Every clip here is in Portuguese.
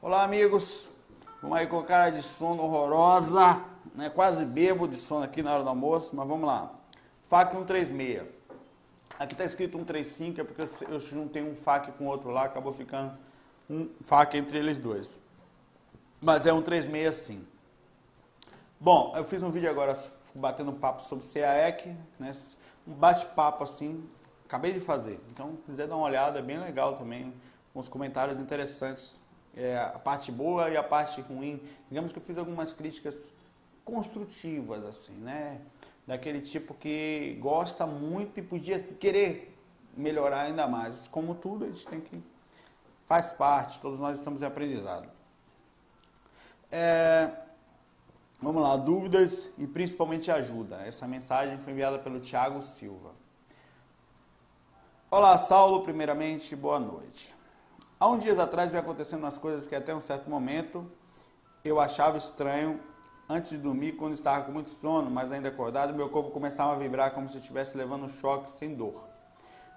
Olá, amigos. Vamos aí com cara de sono horrorosa, né? Quase bebo de sono aqui na hora do almoço, mas vamos lá. FAC 136. Aqui está escrito 135, é porque eu juntei um FAC com outro lá, acabou ficando um FAC entre eles dois. Mas é 136 sim. Bom, eu fiz um vídeo agora batendo papo sobre CAEC, né? Um bate-papo assim, acabei de fazer. Então, se quiser dar uma olhada, é bem legal também, os comentários interessantes é, a parte boa e a parte ruim. Digamos que eu fiz algumas críticas construtivas, assim, né? Daquele tipo que gosta muito e podia querer melhorar ainda mais. Como tudo, a gente tem que. Faz parte, todos nós estamos em aprendizado. É, vamos lá, dúvidas e principalmente ajuda. Essa mensagem foi enviada pelo Tiago Silva. Olá, Saulo. Primeiramente, boa noite. Há uns dias atrás vem acontecendo umas coisas que até um certo momento eu achava estranho antes de dormir, quando estava com muito sono, mas ainda acordado, meu corpo começava a vibrar como se estivesse levando um choque sem dor.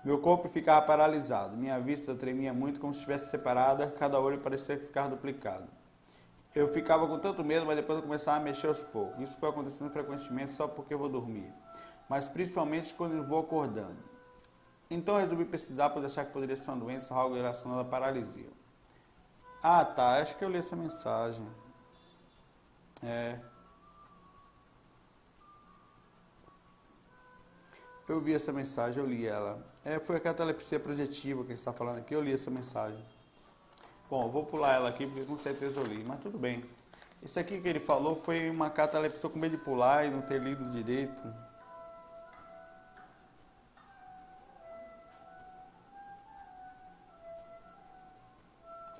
Meu corpo ficava paralisado, minha vista tremia muito como se estivesse separada, cada olho parecia ficar duplicado. Eu ficava com tanto medo, mas depois eu começava a mexer aos poucos. Isso foi acontecendo frequentemente só porque eu vou dormir, mas principalmente quando eu vou acordando. Então resolvi pesquisar, pois achar que poderia ser uma doença ou algo relacionado à paralisia. Ah, tá. Acho que eu li essa mensagem. É. Eu vi essa mensagem, eu li ela. É, foi a catalepsia projetiva que a gente está falando aqui, eu li essa mensagem. Bom, vou pular ela aqui porque com certeza eu li, mas tudo bem. Isso aqui que ele falou foi uma catalepsia com medo de pular e não ter lido direito.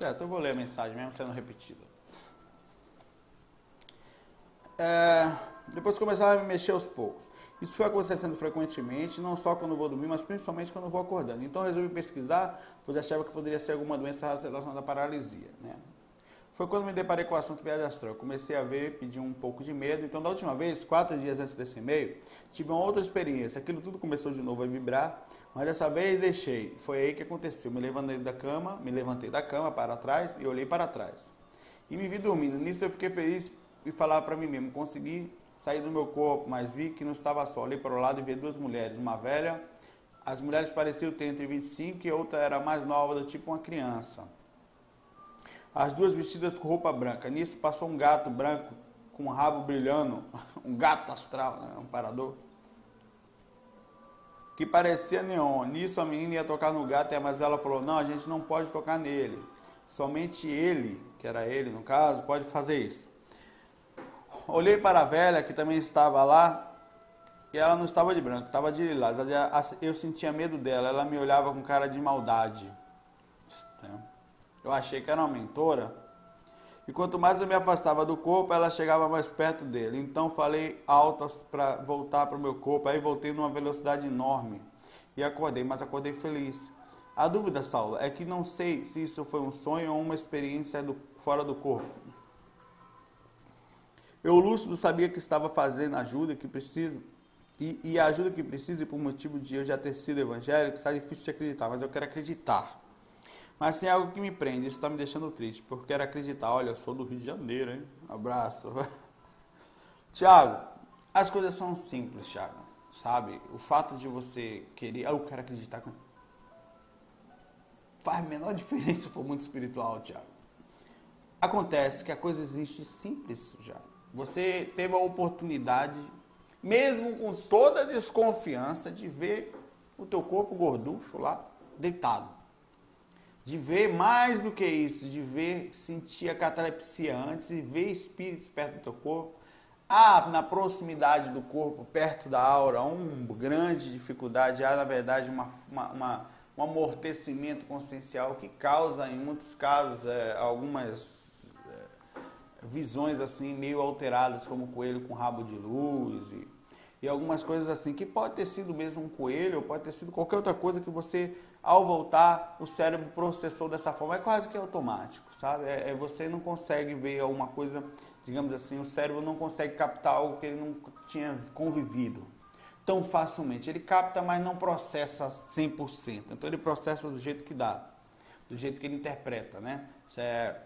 Certo, eu vou ler a mensagem mesmo sendo repetida. É, depois começava a me mexer aos poucos. Isso foi acontecendo frequentemente, não só quando vou dormir, mas principalmente quando vou acordando. Então resolvi pesquisar, pois achava que poderia ser alguma doença relacionada à paralisia. Né? Foi quando me deparei com o assunto viagem astral. Comecei a ver, pedi um pouco de medo. Então, da última vez, quatro dias antes desse e-mail, tive uma outra experiência. Aquilo tudo começou de novo a vibrar mas dessa vez deixei. Foi aí que aconteceu. Me levantei da cama, me levantei da cama para trás e olhei para trás. E me vi dormindo. Nisso eu fiquei feliz e falava para mim mesmo. Consegui sair do meu corpo, mas vi que não estava só. Olhei para o lado e vi duas mulheres, uma velha. As mulheres pareciam ter entre 25 e outra era mais nova, do tipo uma criança. As duas vestidas com roupa branca. Nisso passou um gato branco com um rabo brilhando, um gato astral, né? um parador que parecia neon. Nisso a menina ia tocar no gato, mas ela falou: não, a gente não pode tocar nele. Somente ele, que era ele no caso, pode fazer isso. Olhei para a velha que também estava lá e ela não estava de branco, estava de lilás. Eu sentia medo dela, ela me olhava com cara de maldade. Eu achei que era uma mentora. E quanto mais eu me afastava do corpo, ela chegava mais perto dele. Então falei alto para voltar para o meu corpo. Aí voltei numa velocidade enorme e acordei, mas acordei feliz. A dúvida, Saulo, é que não sei se isso foi um sonho ou uma experiência do, fora do corpo. Eu, lúcido, sabia que estava fazendo ajuda que precisa, e, e a ajuda que precisa, por motivo de eu já ter sido evangélico, está difícil de acreditar, mas eu quero acreditar. Mas tem algo que me prende, isso está me deixando triste, porque eu quero acreditar. Olha, eu sou do Rio de Janeiro, hein? Abraço. Tiago, as coisas são simples, Tiago. Sabe? O fato de você querer. Eu quero acreditar. Faz a menor diferença para o mundo espiritual, Tiago. Acontece que a coisa existe simples já. Você teve a oportunidade, mesmo com toda a desconfiança, de ver o teu corpo gorducho lá, deitado de ver mais do que isso, de ver, sentir a catalepsia antes e ver espíritos perto do teu corpo. Há na proximidade do corpo, perto da aura, uma grande dificuldade, há na verdade uma, uma, uma, um amortecimento consciencial que causa, em muitos casos, é, algumas é, visões assim meio alteradas, como coelho com rabo de luz e, e algumas coisas assim, que pode ter sido mesmo um coelho, ou pode ter sido qualquer outra coisa que você ao voltar, o cérebro processou dessa forma. É quase que automático, sabe? É, é, você não consegue ver alguma coisa, digamos assim, o cérebro não consegue captar algo que ele não tinha convivido tão facilmente. Ele capta, mas não processa 100%. Então ele processa do jeito que dá, do jeito que ele interpreta, né? É,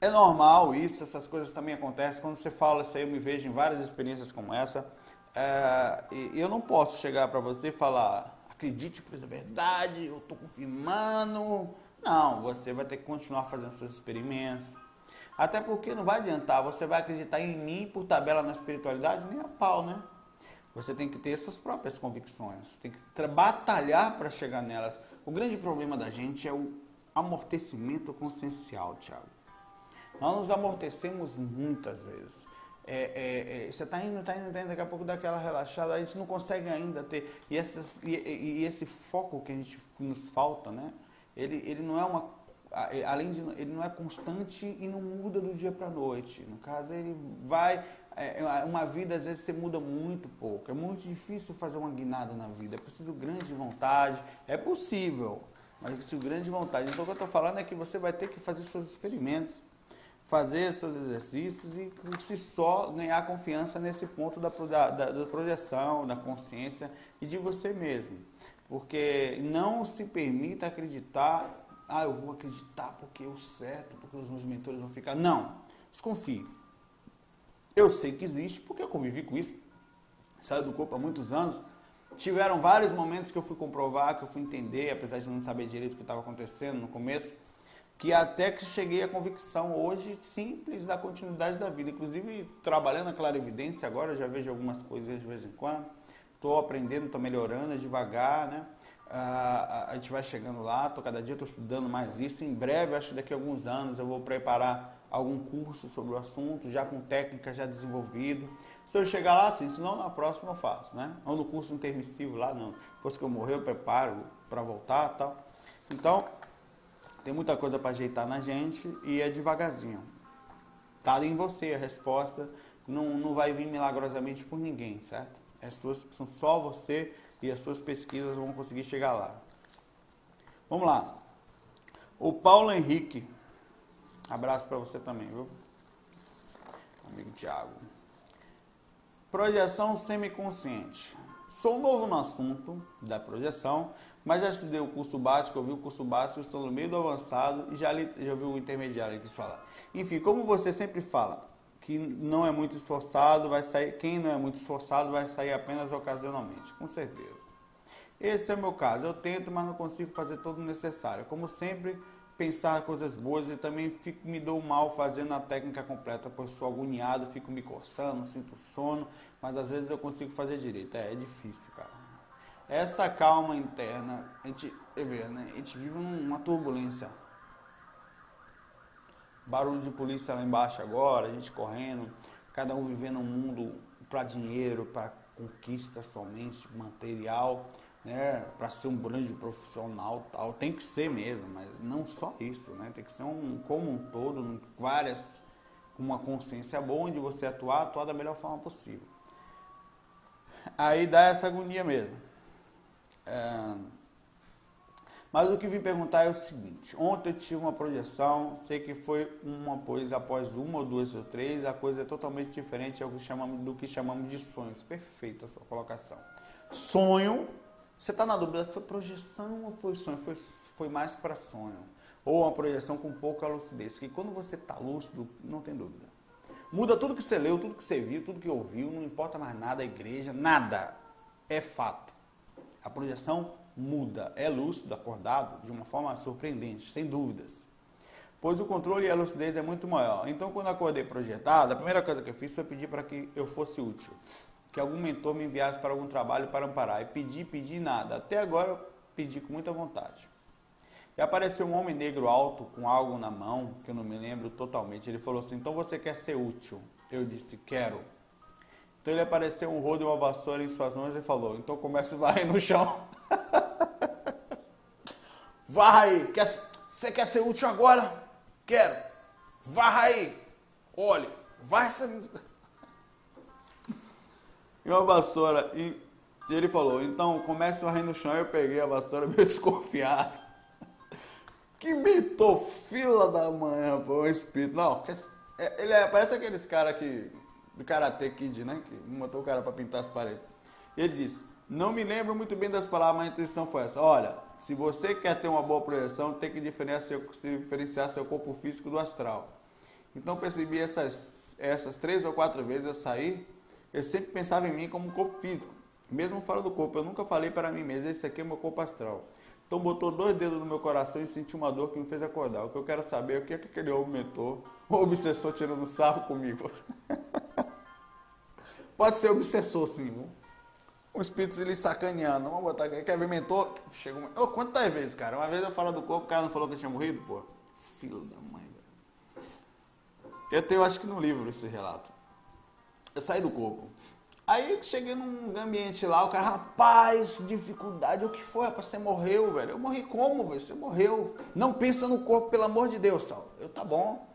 É normal isso, essas coisas também acontecem. Quando você fala isso aí, eu me vejo em várias experiências como essa. É, e eu não posso chegar para você e falar, acredite, pois é verdade, eu estou confirmando. Não, você vai ter que continuar fazendo seus experimentos. Até porque não vai adiantar, você vai acreditar em mim por tabela na espiritualidade, nem a pau, né? Você tem que ter suas próprias convicções, tem que batalhar para chegar nelas. O grande problema da gente é o amortecimento consciencial, Thiago. Nós nos amortecemos muitas vezes. É, é, é, você está indo, está indo, está indo, daqui a pouco dá aquela relaxada, a gente não consegue ainda ter. E, essas, e, e, esse foco que a gente nos falta, né? Ele, ele não é uma. Além de. Ele não é constante e não muda do dia para a noite. No caso, ele vai. É, é, uma vida, às vezes, você muda muito pouco. É muito difícil fazer uma guinada na vida. É preciso grande vontade. É possível, mas é preciso grande vontade. Então, o que eu estou falando é que você vai ter que fazer seus experimentos fazer seus exercícios e por si só ganhar confiança nesse ponto da, da, da projeção, da consciência e de você mesmo. Porque não se permita acreditar, ah, eu vou acreditar porque eu certo, porque os meus mentores vão ficar. Não, desconfie. Eu sei que existe porque eu convivi com isso. Saio do corpo há muitos anos. Tiveram vários momentos que eu fui comprovar, que eu fui entender, apesar de não saber direito o que estava acontecendo no começo que até que cheguei à convicção hoje simples da continuidade da vida. Inclusive, trabalhando na clarividência agora, já vejo algumas coisas de vez em quando. Estou aprendendo, estou melhorando devagar, né? Ah, a gente vai chegando lá, tô, cada dia estou estudando mais isso. Em breve, acho que daqui a alguns anos, eu vou preparar algum curso sobre o assunto, já com técnica já desenvolvido. Se eu chegar lá, sim, senão na próxima eu faço, né? Ou no curso intermissivo lá, não. Depois que eu morrer, eu preparo para voltar tal. Então, tem muita coisa para ajeitar na gente e é devagarzinho. Está em você a resposta. Não, não vai vir milagrosamente por ninguém, certo? É suas, são só você e as suas pesquisas vão conseguir chegar lá. Vamos lá. O Paulo Henrique. Abraço para você também, viu? Amigo Tiago. Projeção semiconsciente. Sou novo no assunto da projeção, mas já estudei o curso básico, eu vi o curso básico, estou no meio do avançado e já, li, já vi o intermediário que fala. Enfim, como você sempre fala, que não é muito esforçado, vai sair, quem não é muito esforçado vai sair apenas ocasionalmente, com certeza. Esse é o meu caso, eu tento, mas não consigo fazer todo o necessário. Como sempre, pensar coisas boas e também fico, me dou mal fazendo a técnica completa, pois sou agoniado, fico me coçando, sinto sono, mas às vezes eu consigo fazer direito. É, é difícil, cara essa calma interna, a gente, né? a gente vive numa turbulência. Barulho de polícia lá embaixo agora, a gente correndo, cada um vivendo um mundo para dinheiro, para conquista somente material, né? para ser um grande profissional tal. Tem que ser mesmo, mas não só isso, né? Tem que ser um como um todo, várias, com uma consciência boa onde você atuar, atuar da melhor forma possível. Aí dá essa agonia mesmo. É... Mas o que vim perguntar é o seguinte: ontem eu tive uma projeção, sei que foi uma coisa após uma ou duas ou três, a coisa é totalmente diferente do que chamamos, do que chamamos de sonhos. Perfeita a sua colocação. Sonho, você está na dúvida, foi projeção ou foi sonho? Foi, foi mais para sonho. Ou uma projeção com pouca lucidez, que quando você está lúcido, não tem dúvida. Muda tudo que você leu, tudo que você viu, tudo que ouviu, não importa mais nada, a igreja, nada. É fato a projeção muda, é lúcido, acordado, de uma forma surpreendente, sem dúvidas. Pois o controle e a lucidez é muito maior. Então, quando acordei projetado, a primeira coisa que eu fiz foi pedir para que eu fosse útil. Que algum mentor me enviasse para algum trabalho para amparar. E pedi, pedi nada. Até agora eu pedi com muita vontade. E apareceu um homem negro alto com algo na mão, que eu não me lembro totalmente. Ele falou assim: Então você quer ser útil? Eu disse: Quero. Então ele apareceu um rodo e uma vassoura em suas mãos e falou: Então começa a varrer no chão. Varra aí. Quer, você quer ser útil agora? Quero. Varra aí. Olha, vai essa. E uma vassoura. E ele falou: Então comece a varrer no chão. Eu peguei a vassoura meio desconfiado. Que mitou fila da manhã, pô, o espírito. Não, é, ele é, parece aqueles caras que do Karate Kid, né? Que botou o cara para pintar as paredes. Ele disse: Não me lembro muito bem das palavras, mas a intenção foi essa. Olha, se você quer ter uma boa projeção, tem que diferenciar seu, diferenciar seu corpo físico do astral. Então percebi essas, essas três ou quatro vezes eu sair, eu sempre pensava em mim como um corpo físico, mesmo fora do corpo. Eu nunca falei para mim mesmo, esse aqui é meu corpo astral. Então botou dois dedos no meu coração e senti uma dor que me fez acordar. O que eu quero saber é o que, é que aquele homem mentor, o obsessor tirando sarro comigo. Pode ser obsessor, sim. Viu? Um espírito ele sacaneando. Vamos botar aqui. Quer ver mentor? Chegou. Oh, quantas vezes, cara? Uma vez eu falo do corpo, o cara não falou que eu tinha morrido, pô. Filho da mãe, velho. Eu tenho, acho que no livro, esse relato. Eu saí do corpo. Aí cheguei num ambiente lá, o cara, rapaz, dificuldade, o que foi, rapaz? Você morreu, velho. Eu morri como, velho? Você morreu. Não pensa no corpo, pelo amor de Deus, Sal. Eu, tá bom,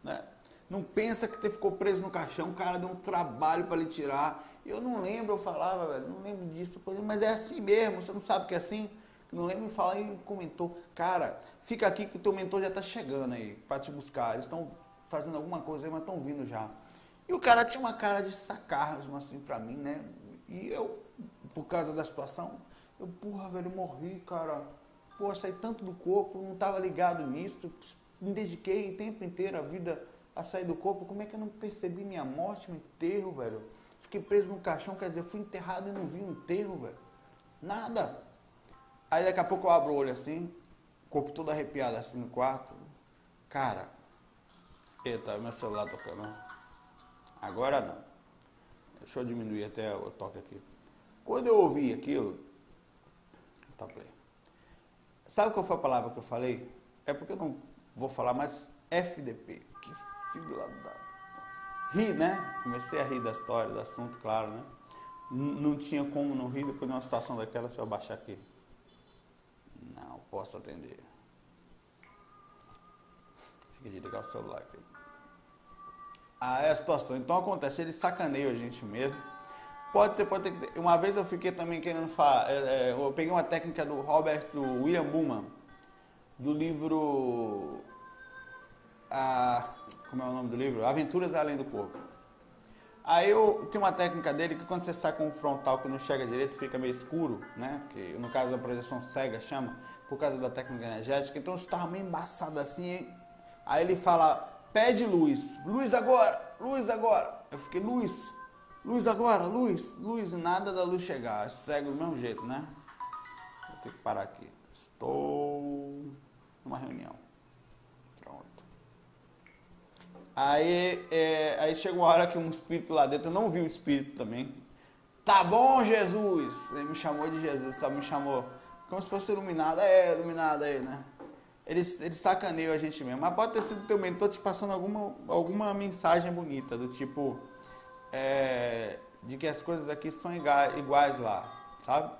né? Não pensa que você ficou preso no caixão, o cara deu um trabalho para lhe tirar. Eu não lembro, eu falava, velho, não lembro disso. Mas é assim mesmo, você não sabe que é assim? Não lembro de falar e comentou, cara, fica aqui que o teu mentor já tá chegando aí para te buscar. Eles estão fazendo alguma coisa aí, mas estão vindo já. E o cara tinha uma cara de sacarrasmo assim pra mim, né? E eu, por causa da situação, eu, porra, velho, morri, cara. Pô, saí tanto do corpo, não tava ligado nisso. Me dediquei o tempo inteiro a vida a sair do corpo. Como é que eu não percebi minha morte, meu enterro, velho? Fiquei preso no caixão, quer dizer, fui enterrado e não vi um enterro, velho. Nada. Aí daqui a pouco eu abro o olho assim, corpo todo arrepiado assim no quarto. Cara, eita, meu celular tocando. Agora não. Deixa eu diminuir até o toque aqui. Quando eu ouvi aquilo, tá play. Sabe qual foi a palavra que eu falei? É porque eu não vou falar mais FDP. Que filho da. Ri, né? Comecei a rir da história, do assunto, claro, né? Não tinha como não rir depois de uma situação daquela, deixa eu abaixar aqui. Não posso atender. Fica de ligar o celular aqui a, a situação. Então acontece, ele sacaneia a gente mesmo. Pode ter, pode ter. Uma vez eu fiquei também querendo falar. É, é, eu peguei uma técnica do Robert William Buman, do livro. A, como é o nome do livro? Aventuras Além do Corpo. Aí eu tem uma técnica dele que quando você sai com o frontal que não chega direito, fica meio escuro, né? Que no caso da projeção cega chama, por causa da técnica energética. Então eu estava meio embaçado assim. Aí ele fala pede luz. Luz agora, luz agora. Eu fiquei, luz, luz agora, luz, luz. Nada da luz chegar. Cego do mesmo jeito, né? Vou ter que parar aqui. Estou numa reunião. Pronto. Aí, é, aí chegou uma hora que um espírito lá dentro, eu não vi o espírito também. Tá bom, Jesus! Ele me chamou de Jesus, tá? Me chamou como se fosse iluminado. É, iluminado aí, né? eles, eles sacaneiam a gente mesmo. Mas pode ter sido teu mentor te passando alguma, alguma mensagem bonita, do tipo, é, de que as coisas aqui são iguais lá, sabe?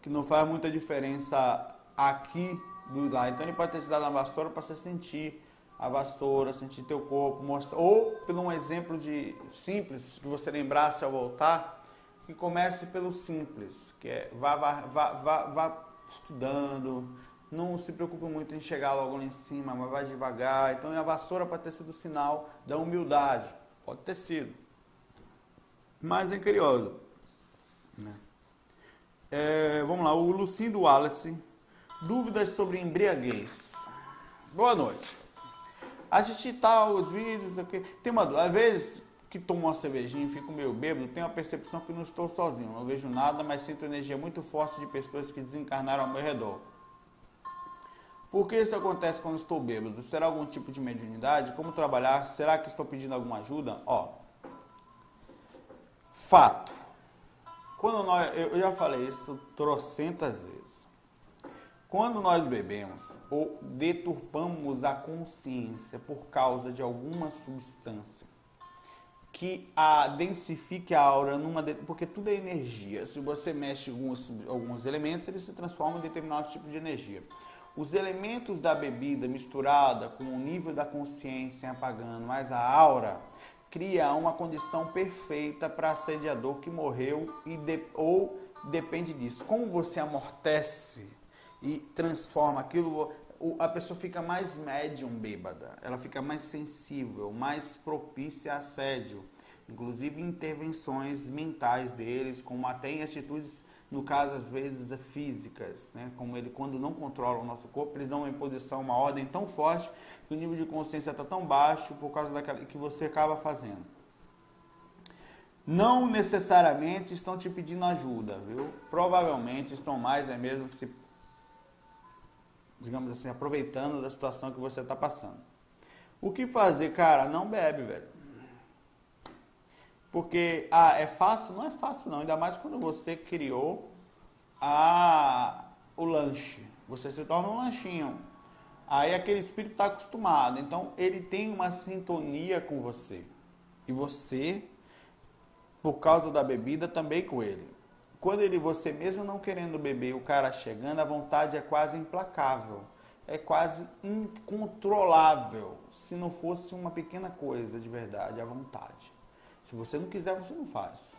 Que não faz muita diferença aqui do lá. Então ele pode ter te dado uma vassoura para você sentir a vassoura, sentir teu corpo, mostrar, ou pelo um exemplo de simples que você lembrasse ao voltar, que comece pelo simples, que é vá, vá, vá, vá, vá estudando, não se preocupe muito em chegar logo lá em cima, mas vai devagar. Então a vassoura pode ter sido sinal da humildade. Pode ter sido. Mas é curioso. Né? É, vamos lá, o Lucindo Wallace. Dúvidas sobre embriaguez. Boa noite. Assisti tal os vídeos, okay. tem uma às vezes que tomo uma cervejinha e fico meio bêbado, tenho a percepção que não estou sozinho, não vejo nada, mas sinto energia muito forte de pessoas que desencarnaram ao meu redor. Por que isso acontece quando estou bêbado? Será algum tipo de mediunidade? Como trabalhar? Será que estou pedindo alguma ajuda? Ó, fato. Quando nós, eu já falei isso trocentas vezes. Quando nós bebemos ou deturpamos a consciência por causa de alguma substância que a densifique a aura numa porque tudo é energia. Se você mexe alguns, alguns elementos, eles se transformam em determinado tipo de energia os elementos da bebida misturada com o nível da consciência apagando, mais a aura, cria uma condição perfeita para assediador que morreu e de, ou depende disso. Como você amortece e transforma aquilo, a pessoa fica mais médium bêbada, ela fica mais sensível, mais propícia a assédio, inclusive intervenções mentais deles, como até em atitudes no caso às vezes físicas, né? como ele quando não controla o nosso corpo, eles dão uma imposição, uma ordem tão forte que o nível de consciência está tão baixo por causa daquela que você acaba fazendo. Não necessariamente estão te pedindo ajuda, viu? Provavelmente estão mais é mesmo se digamos assim, aproveitando da situação que você está passando. O que fazer, cara? Não bebe, velho. Porque, ah, é fácil? Não é fácil não, ainda mais quando você criou a, o lanche. Você se torna um lanchinho. Aí aquele espírito está acostumado, então ele tem uma sintonia com você. E você, por causa da bebida, também com ele. Quando ele, você mesmo não querendo beber, o cara chegando, a vontade é quase implacável. É quase incontrolável. Se não fosse uma pequena coisa de verdade, a vontade. Se você não quiser, você não faz.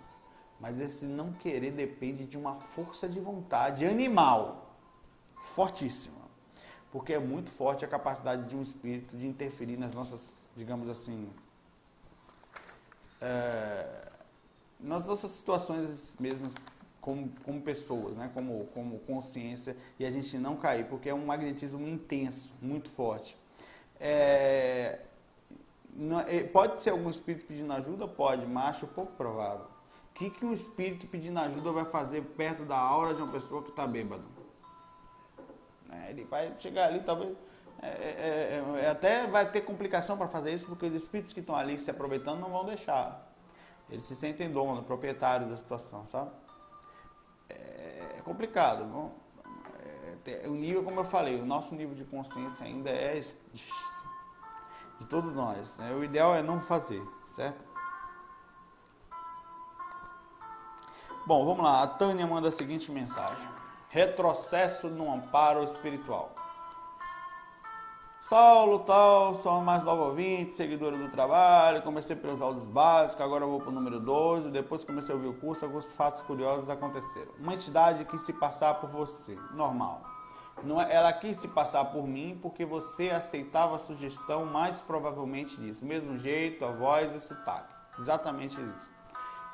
Mas esse não querer depende de uma força de vontade animal fortíssima. Porque é muito forte a capacidade de um espírito de interferir nas nossas, digamos assim, é, nas nossas situações mesmo como, como pessoas, né? como, como consciência, e a gente não cair, porque é um magnetismo intenso, muito forte. É, não, é, pode ser algum espírito pedindo ajuda? Pode, mas acho pouco provável. O que, que um espírito pedindo ajuda vai fazer perto da aura de uma pessoa que está bêbada? É, ele vai chegar ali, talvez. É, é, é, é até vai ter complicação para fazer isso, porque os espíritos que estão ali se aproveitando não vão deixar. Eles se sentem dono, proprietário da situação, sabe? É complicado. Bom, o nível, como eu falei, o nosso nível de consciência ainda é de todos nós. Né? O ideal é não fazer, certo? Bom, vamos lá. A Tânia manda a seguinte mensagem: Retrocesso no amparo espiritual. Saulo, tal, sou mais novo ouvinte, seguidora do trabalho, comecei pelos áudios básicos, agora vou para o número 12, depois comecei a ouvir o curso, alguns fatos curiosos aconteceram. Uma entidade quis se passar por você, normal. Não, é, ela quis se passar por mim porque você aceitava a sugestão mais provavelmente disso. Mesmo jeito, a voz e o sotaque. Exatamente isso.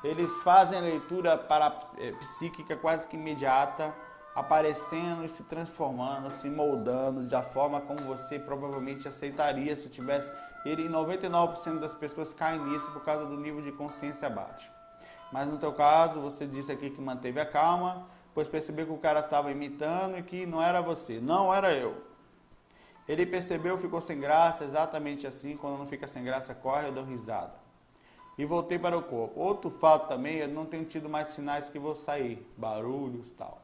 Eles fazem leitura para, é, psíquica quase que imediata, aparecendo e se transformando, se moldando da forma como você provavelmente aceitaria se tivesse. Ele 99% das pessoas caem nisso por causa do nível de consciência baixo. Mas no teu caso, você disse aqui que manteve a calma, pois percebeu que o cara estava imitando e que não era você, não era eu. Ele percebeu, ficou sem graça, exatamente assim, quando não fica sem graça, corre, eu dou risada. E voltei para o corpo. Outro fato também, eu não tenho tido mais sinais que vou sair, barulhos tal.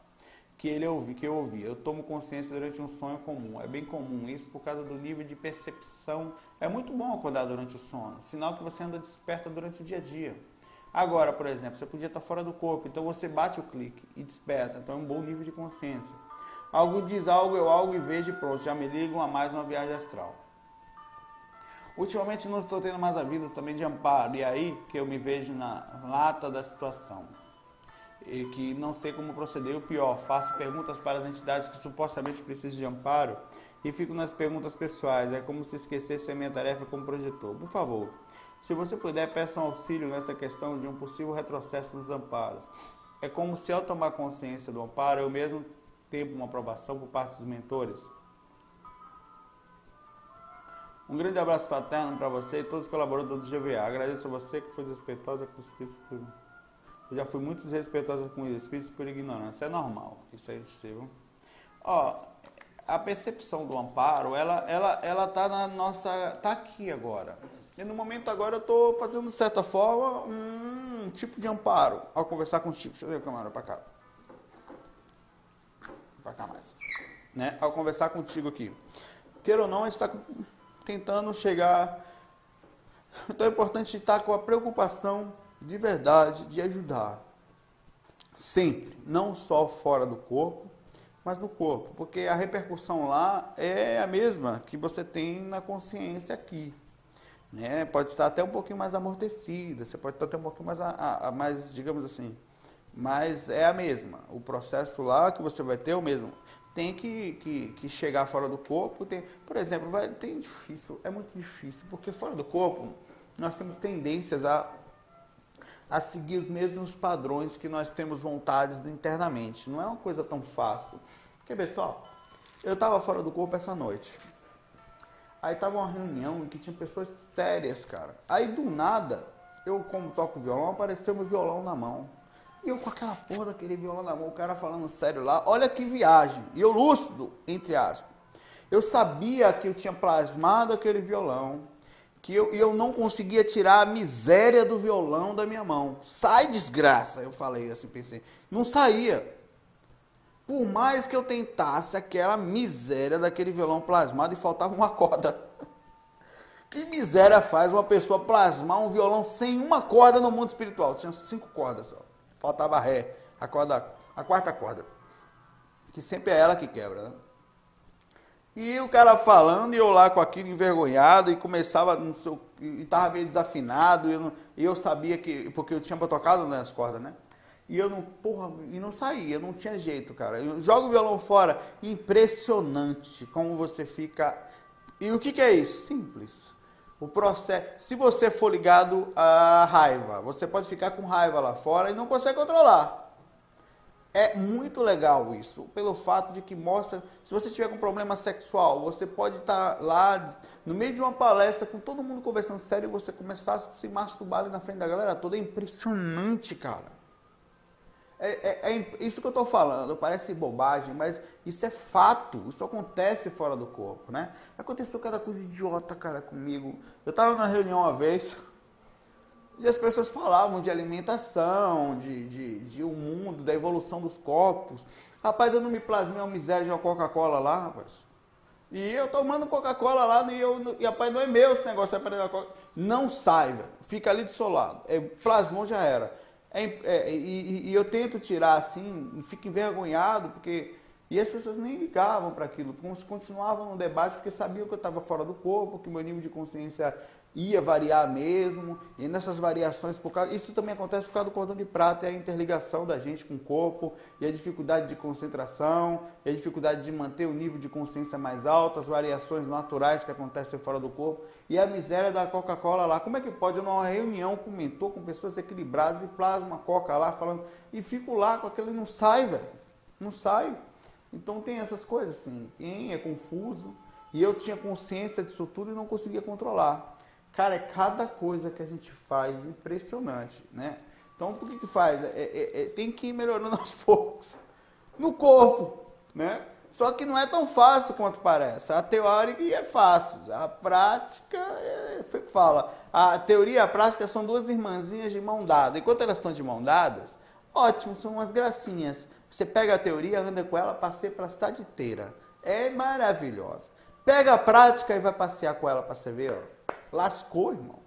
Que ele ouvi, que eu ouvi. Eu tomo consciência durante um sonho comum. É bem comum isso por causa do nível de percepção. É muito bom acordar durante o sono. Sinal que você anda desperta durante o dia a dia. Agora, por exemplo, você podia estar fora do corpo, então você bate o clique e desperta, então é um bom nível de consciência. Algo diz algo, eu algo e vejo e pronto, já me ligam a mais uma viagem astral. Ultimamente não estou tendo mais avisos também de amparo, e aí que eu me vejo na lata da situação. E que não sei como proceder, o pior, faço perguntas para as entidades que supostamente precisam de amparo e fico nas perguntas pessoais, é como se esquecesse a minha tarefa como projetor. Por favor, se você puder, peça um auxílio nessa questão de um possível retrocesso dos amparos. É como se ao tomar consciência do amparo, eu mesmo tempo uma aprovação por parte dos mentores. Um grande abraço fraterno para você e todos os colaboradores do GVA. Agradeço a você que foi desrespeitosa com os. Eu já fui muito desrespeitosa com os espíritos por ignorância. É normal. Isso é seu. Ó, a percepção do amparo, ela, ela, ela tá na nossa, tá aqui agora. E no momento agora eu estou fazendo, de certa forma, um tipo de amparo ao conversar contigo. Deixa eu ver a câmera para cá. Para cá mais. Né? Ao conversar contigo aqui. Queira ou não, a gente está tentando chegar. Então é importante estar com a preocupação de verdade de ajudar. Sempre. Não só fora do corpo, mas no corpo. Porque a repercussão lá é a mesma que você tem na consciência aqui né? Pode estar até um pouquinho mais amortecida, você pode estar até um pouquinho mais, a, a, mais, digamos assim, mas é a mesma. O processo lá que você vai ter é o mesmo. Tem que, que, que chegar fora do corpo. Tem, por exemplo, vai, tem difícil, é muito difícil, porque fora do corpo nós temos tendências a, a seguir os mesmos padrões que nós temos vontades internamente. Não é uma coisa tão fácil. Porque, pessoal, eu estava fora do corpo essa noite. Aí tava uma reunião em que tinha pessoas sérias, cara. Aí do nada, eu como toco violão, apareceu meu violão na mão. E eu com aquela porra daquele violão na mão, o cara falando sério lá, olha que viagem. E eu lúcido, entre aspas. Eu sabia que eu tinha plasmado aquele violão, que eu, eu não conseguia tirar a miséria do violão da minha mão. Sai, desgraça! Eu falei assim, pensei. Não saía. Por mais que eu tentasse aquela miséria daquele violão plasmado e faltava uma corda. Que miséria faz uma pessoa plasmar um violão sem uma corda no mundo espiritual? Tinha cinco cordas só. Faltava ré, a corda, a quarta corda. Que sempre é ela que quebra, né? E o cara falando, e eu lá com aquilo envergonhado, e começava, não sei, e estava meio desafinado, e eu, não, e eu, sabia que, porque eu tinha tocado nas cordas, né? E eu não, porra, e não saía, não tinha jeito, cara. Eu jogo o violão fora, impressionante como você fica. E o que, que é isso? Simples. O processo, se você for ligado à raiva, você pode ficar com raiva lá fora e não consegue controlar. É muito legal isso, pelo fato de que mostra, se você tiver com problema sexual, você pode estar lá no meio de uma palestra com todo mundo conversando sério e você começar a se masturbar ali na frente da galera toda. É impressionante, cara. É, é, é, isso que eu estou falando, parece bobagem, mas isso é fato, isso acontece fora do corpo, né? Aconteceu cada coisa idiota, cara, comigo. Eu estava na reunião uma vez, e as pessoas falavam de alimentação, de, de, de um mundo, da evolução dos corpos. Rapaz, eu não me plasmei uma miséria de uma Coca-Cola lá, rapaz. E eu tomando Coca-Cola lá, e, eu, e rapaz, não é meu esse negócio, é para Não sai, velho. Fica ali do seu lado. É, plasmou já era. É, é, e, e, eu tento tirar assim, fico envergonhado, porque. E as pessoas nem ligavam para aquilo, continuavam no debate porque sabiam que eu estava fora do corpo, que o meu nível de consciência ia variar mesmo, e nessas variações, por causa, isso também acontece por causa do cordão de prata, é a interligação da gente com o corpo, e a dificuldade de concentração, e a dificuldade de manter o nível de consciência mais alto, as variações naturais que acontecem fora do corpo, e a miséria da Coca-Cola lá. Como é que pode? Eu numa reunião com mentor, com pessoas equilibradas, e plasma Coca lá, falando, e fico lá com aquilo e não sai, velho, não sai. Então tem essas coisas assim, quem é confuso, e eu tinha consciência disso tudo e não conseguia controlar. Cara, é cada coisa que a gente faz impressionante, né? Então, por que que faz? É, é, é, tem que ir melhorando aos poucos. No corpo, né? Só que não é tão fácil quanto parece. A teórica é fácil, a prática é, fala. A teoria e a prática são duas irmãzinhas de mão dada. Enquanto elas estão de mão dadas, ótimo, são umas gracinhas. Você pega a teoria, anda com ela, passeia para a cidade inteira. É maravilhosa. Pega a prática e vai passear com ela para você ver, ó. Lascou, irmão.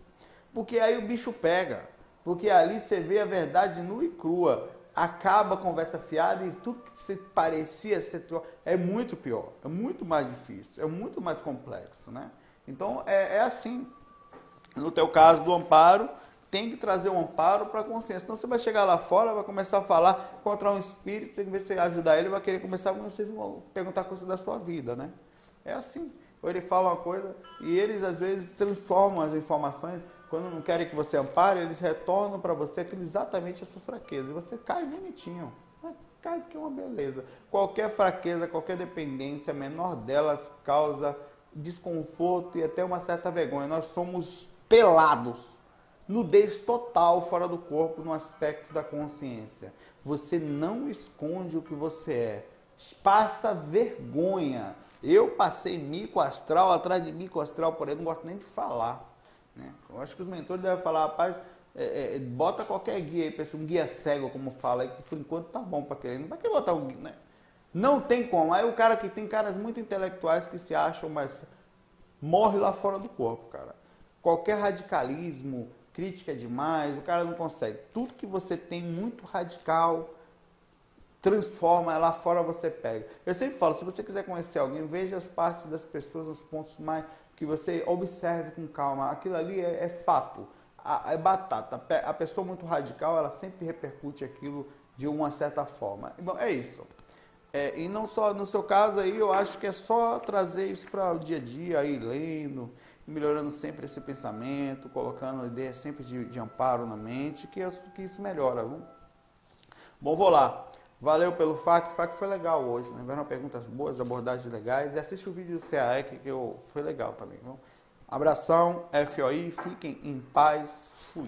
Porque aí o bicho pega. Porque ali você vê a verdade nua e crua. Acaba a conversa fiada e tudo que se parecia ser. É muito pior. É muito mais difícil. É muito mais complexo, né? Então é, é assim. No teu caso do amparo, tem que trazer um amparo para a consciência. Então você vai chegar lá fora, vai começar a falar contra um espírito, você, de ajudar ele, vai querer começar a perguntar coisas da sua vida, né? É assim ou ele fala uma coisa e eles às vezes transformam as informações. Quando não querem que você ampare, eles retornam para você aquilo exatamente as suas fraquezas. E você cai bonitinho. Cai que é uma beleza. Qualquer fraqueza, qualquer dependência, a menor delas causa desconforto e até uma certa vergonha. Nós somos pelados. Nudez total fora do corpo no aspecto da consciência. Você não esconde o que você é. Passa vergonha eu passei mico astral atrás de mico astral, por aí, não gosto nem de falar. Né? Eu acho que os mentores devem falar, rapaz, é, é, bota qualquer guia aí, para um guia cego, como fala, que por enquanto tá bom para querer. Não vai que botar um guia, né? Não tem como. Aí o cara que tem caras muito intelectuais que se acham, mas morre lá fora do corpo, cara. Qualquer radicalismo, crítica demais, o cara não consegue. Tudo que você tem muito radical, transforma, lá fora você pega. Eu sempre falo, se você quiser conhecer alguém, veja as partes das pessoas, os pontos mais que você observe com calma. Aquilo ali é, é fato, é batata. A pessoa muito radical, ela sempre repercute aquilo de uma certa forma. Bom, é isso. É, e não só no seu caso aí, eu acho que é só trazer isso para o dia a dia, aí lendo, melhorando sempre esse pensamento, colocando ideias sempre de, de amparo na mente, que, que isso melhora. Viu? Bom, vou lá. Valeu pelo FAQ. O FAQ foi legal hoje, né? Vieram perguntas boas, abordagens legais. E assiste o vídeo do CAEC, que eu, foi legal também. Viu? Abração, FOI, fiquem em paz, fui.